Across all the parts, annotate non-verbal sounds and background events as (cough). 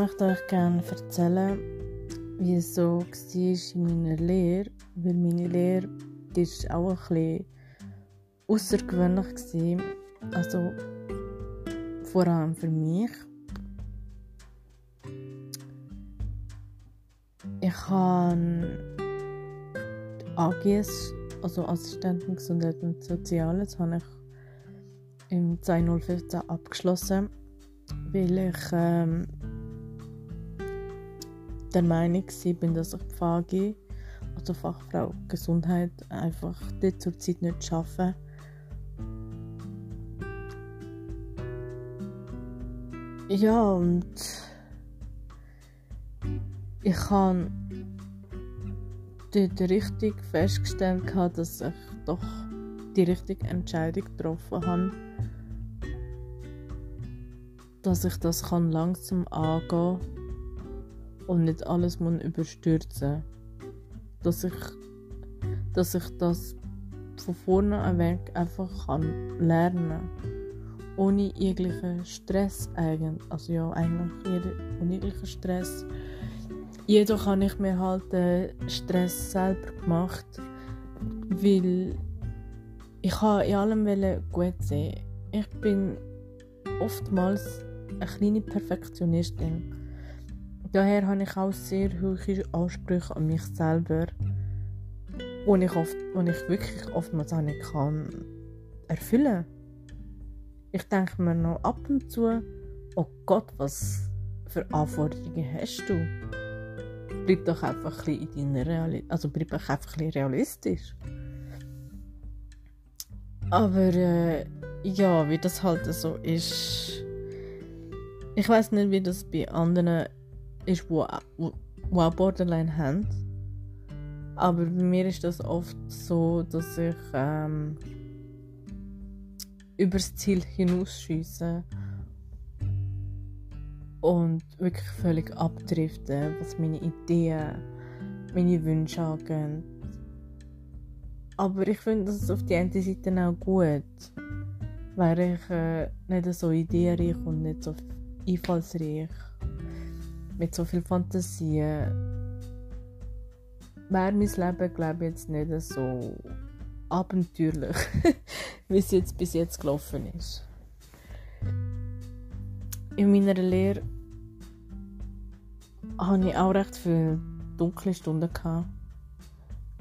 möchte euch gerne erzählen, wie es so war in meiner Lehre, weil meine Lehre ist auch ein bisschen außergewöhnlich war. Also vor allem für mich. Ich habe AGS, also Assistentin Gesundheit und Soziales, habe ich im 2015 abgeschlossen, weil ich ähm, der Meinung bin, dass ich Pflege, also Fachfrau Gesundheit, einfach dort zur Zeit nicht schaffe. Ja, und ich habe dort richtig festgestellt, dass ich doch die richtige Entscheidung getroffen habe. Dass ich das kann langsam angehen und nicht alles muss überstürzen Dass ich, dass ich das von vorne weg einfach kann lernen ohne jeglichen Stress eigentlich. Also ja, eigentlich ohne jeglichen Stress Jedoch habe ich mir halt den Stress selber gemacht, weil ich habe in allem gut sehen. Ich bin oftmals eine kleine Perfektionistin. Daher habe ich auch sehr hohe Ansprüche an mich selber, die ich, oft, die ich wirklich oftmals auch nicht kann erfüllen Ich denke mir noch ab und zu, oh Gott, was für Anforderungen hast du? bleib doch einfach ein in deiner Realität. Also bleib doch einfach ein realistisch. Aber äh, ja, wie das halt so ist. Ich weiß nicht, wie das bei anderen wo, wo auch Borderline haben. Aber bei mir ist das oft so, dass ich ähm, übers Ziel hinausschieße und wirklich völlig abdriften, was meine Ideen, meine Wünsche angeht. Aber ich finde das auf die eine Seite auch gut, weil ich äh, nicht so ideenreich und nicht so einfallsreich, mit so viel Fantasie, wäre mein Leben, glaube ich, jetzt nicht so abenteuerlich, (laughs) wie es jetzt bis jetzt gelaufen ist in meiner Lehre hatte ich auch recht viele dunkle Stunden. Gehabt,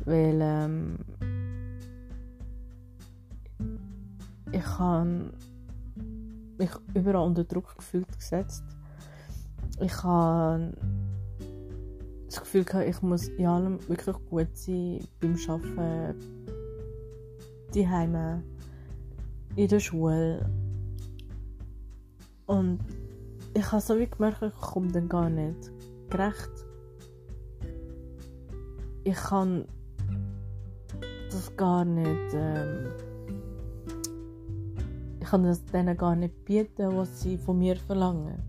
weil ähm, ich habe mich überall unter Druck gefühlt gesetzt. Ich habe das Gefühl gehabt, ich muss in allem wirklich gut sein, beim Arbeiten, die Heime, in der Schule. Und ich habe so wie gemerkt, ich komme dann gar nicht gerecht. Ich kann das gar nicht. Ähm, ich kann das denen gar nicht bieten, was sie von mir verlangen.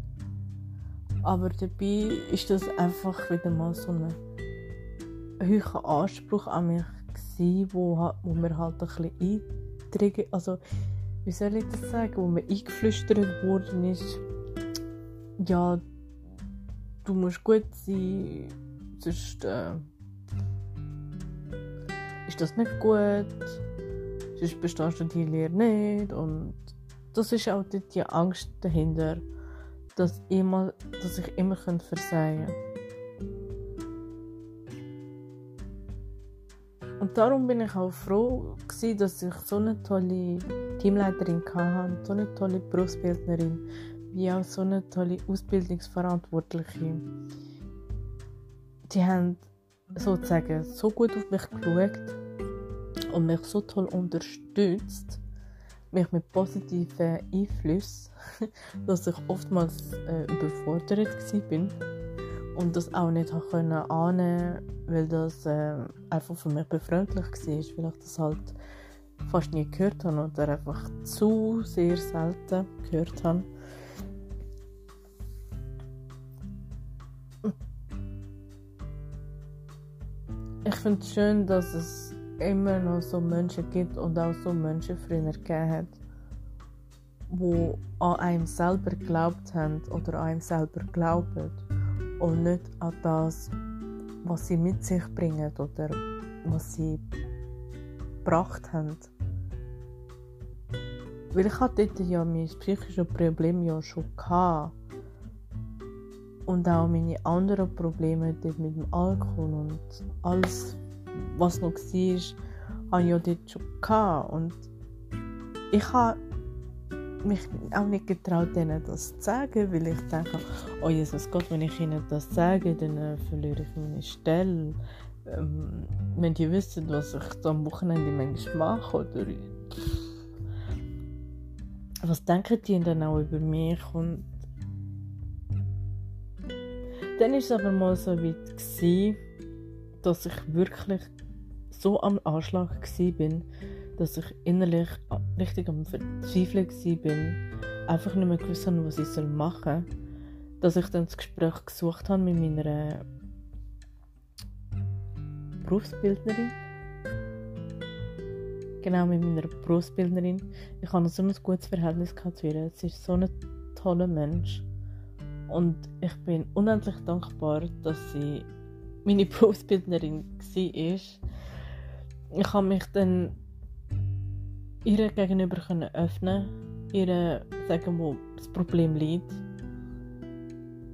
Aber dabei ist das einfach wieder mal so ein hoher Anspruch an mich gewesen, wo, wo mir halt ein bisschen eintriggert, also wie soll ich das sagen, wo mir eingeflüstert worden ist, ja, du musst gut sein, sonst äh, ist das nicht gut, sonst bestehst du die Lehre nicht und das ist auch die Angst dahinter, dass, immer, dass ich immer versehen kann. Und darum bin ich auch froh, dass ich so eine tolle Teamleiterin hatte, so eine tolle Berufsbildnerin, wie auch so eine tolle Ausbildungsverantwortliche. Die haben sozusagen so gut auf mich geschaut und mich so toll unterstützt, mich mit positiven Einflüssen, (laughs) dass ich oftmals äh, überfordert war und das auch nicht können ahnen, weil das äh, einfach für mich befremdlich war, weil ich das halt fast nie gehört habe oder einfach zu sehr selten gehört habe. Ich finde es schön, dass es immer noch so Menschen gibt und auch so Menschen früher gegeben hat, wo an einem selber geglaubt haben oder an einem selber glauben und nicht an das, was sie mit sich bringen oder was sie gebracht haben. Weil ich hatte dort ja mein psychisches Problem ja schon gehabt. Und auch meine anderen Probleme mit dem Alkohol und alles, was noch war, habe ich ja dort schon gehabt. Und ich habe mich auch nicht getraut, ihnen das zu sagen, weil ich denke, oh Jesus Gott, wenn ich ihnen das sage, dann äh, verliere ich meine Stelle. Ähm, wenn die wissen, was ich am Wochenende manchmal mache, oder was denken die dann auch über mich und dann war es aber mal so weit gewesen, dass ich wirklich so am Anschlag war, dass ich innerlich richtig am Verzweifeln war, einfach nicht mehr gewusst habe, was ich machen soll. Dass ich dann das Gespräch gesucht habe mit meiner Berufsbildnerin. Genau, mit meiner Berufsbildnerin. Ich hatte so ein gutes Verhältnis zu ihr. Sie ist so ein toller Mensch. Und ich bin unendlich dankbar, dass sie meine (laughs) Berufsbildnerin war. Ich habe mich dann ihr gegenüber öffnen, ihr sagen, wo das Problem liegt.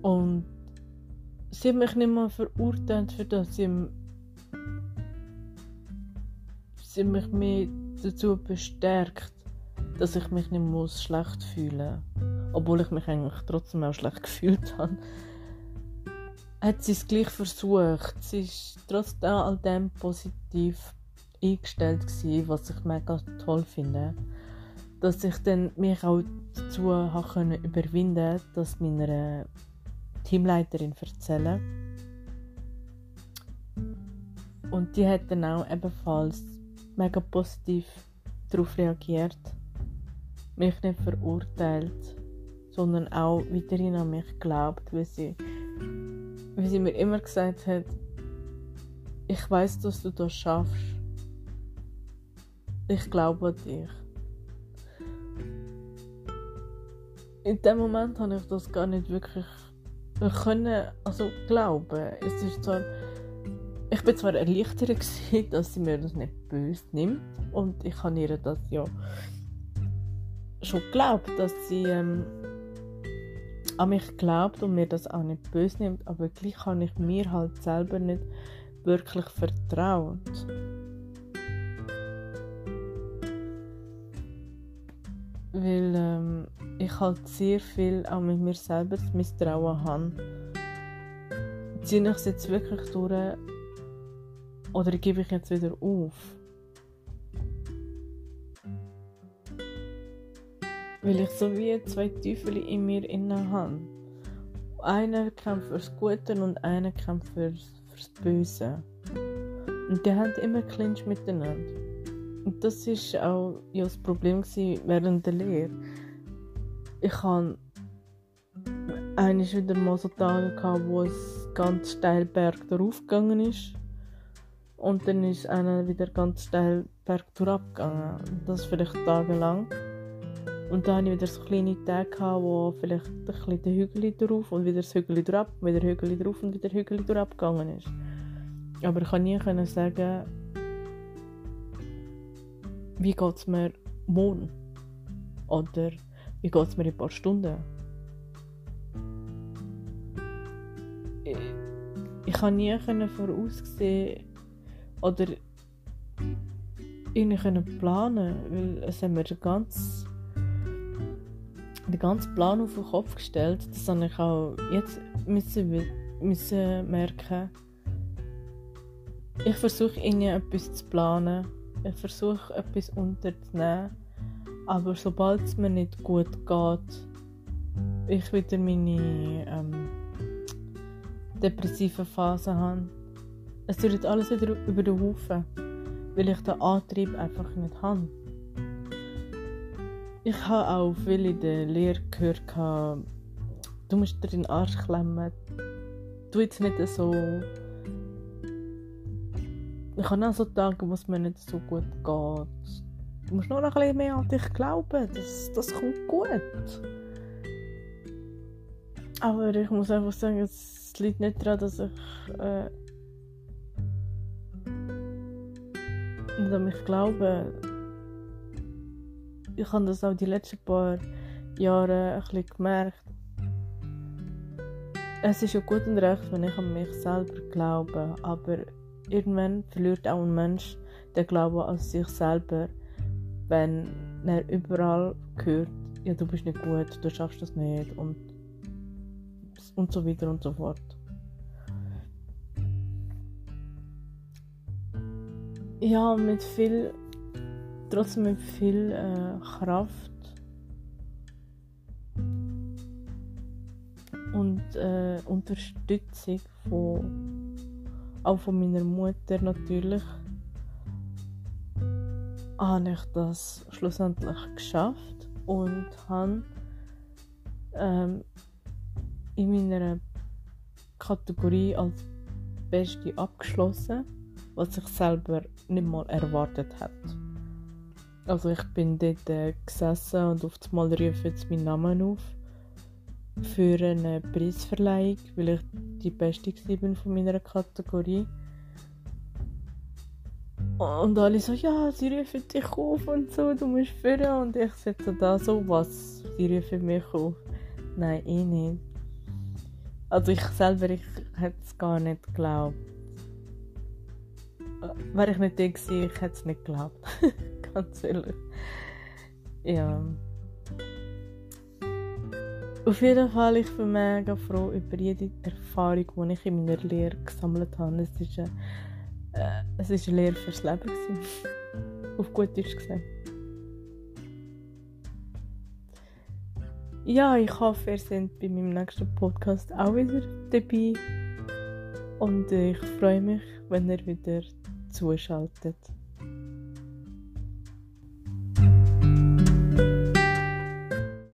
Und sie hat mich nicht mal verurteilt für das. Sie, sie mich mehr dazu bestärkt, dass ich mich nicht muss schlecht fühlen muss. Obwohl ich mich eigentlich trotzdem auch schlecht (laughs) gefühlt habe. Hat sie es gleich versucht. Sie ist trotz all dem positiv eingestellt gewesen, was ich mega toll finde. Dass ich dann mich auch dazu habe überwinden das meiner Teamleiterin erzählen. Und die hat dann auch ebenfalls mega positiv darauf reagiert. Mich nicht verurteilt, sondern auch weiterhin an mich geglaubt, weil sie, weil sie mir immer gesagt hat, ich weiß, dass du das schaffst ich glaube an dich. In dem Moment habe ich das gar nicht wirklich können, also glauben. Es ist zwar, ich bin zwar erleichtert gewesen, (laughs) dass sie mir das nicht böse nimmt und ich habe ihr das ja schon geglaubt, dass sie ähm, an mich glaubt und mir das auch nicht böse nimmt, aber gleich habe ich mir halt selber nicht wirklich vertraut. weil ähm, ich halt sehr viel auch mit mir selber zu misstrauen habe. Ziehe ich es jetzt wirklich durch oder gebe ich jetzt wieder auf? Weil ich so wie zwei Teufel in mir innen habe. Einer kämpft fürs Gute und einer kämpft fürs, fürs Böse. Und die haben immer Clinch miteinander. Und das war auch ja, das Problem während der Lehre. Ich hatte einmal wieder mal so Tage, gehabt, wo es ganz steil Berg darauf gegangen ist. Und dann ist einer wieder ganz steil Berg durchgegangen. Das vielleicht tagelang. Und dann hatte ich wieder so kleine Tage, wo vielleicht ein bisschen der Hügel drauf und wieder das Hügel drauf, wieder Hügel drauf und wieder Hügel drauf gegangen ist. Aber ich konnte nie sagen, wie geht es mir morgen? Oder wie geht es mir in ein paar Stunden? Ich, ich kann nie voraussehen oder irgendwie planen, weil es haben mir ganzen, den ganzen Plan auf den Kopf gestellt. Das habe ich auch jetzt müssen, müssen merken. Ich versuche irgendwie etwas zu planen ich versuche etwas unterzunehmen, aber sobald es mir nicht gut geht, ich wieder meine ähm, depressive Phase habe, es wird alles wieder über den Haufen, weil ich den Antrieb einfach nicht habe. Ich habe auch viel in der Lehre gehört, du musst dir den Arsch klemmen, tu jetzt nicht so ich habe auch so Tage, wo es mir nicht so gut geht. Du musst nur noch ein bisschen mehr an dich glauben. Das, das kommt gut. Aber ich muss einfach sagen, es liegt nicht daran, dass ich äh, nicht an mich glaube. Ich habe das auch die letzten paar Jahre ein gemerkt. Es ist ja gut und recht, wenn ich an mich selber glaube, aber irgendwann verliert auch ein Mensch den Glauben an sich selber, wenn er überall hört, ja, du bist nicht gut, du schaffst das nicht und, und so weiter und so fort. Ja, mit viel, trotzdem mit viel äh, Kraft und äh, Unterstützung von, auch von meiner Mutter natürlich habe ich das schlussendlich geschafft und habe ähm, in meiner Kategorie als Beste abgeschlossen, was ich selber nicht mal erwartet habe. Also ich bin dort äh, gesessen und auf einmal rief jetzt meinen Namen auf für eine Preisverleihung, weil ich die Beste bin von meiner Kategorie. Und alle so, ja, sie rufen dich auf und so, du musst führen. Und ich sitze da so, was, sie rufen mich auf. Nein, eh nicht. Also ich selber, ich hätte es gar nicht geglaubt. Wäre ich nicht da gewesen, ich hätte es nicht geglaubt. (laughs) Ehrlich. Ja. Auf jeden Fall, ich bin mega froh über jede Erfahrung, die ich in meiner Lehre gesammelt habe. Es eine, äh, ist eine Lehre fürs Leben. Gewesen. Auf gut Deutsch gesagt. Ja, ich hoffe, ihr seid bei meinem nächsten Podcast auch wieder dabei. Und ich freue mich, wenn ihr wieder zuschaltet.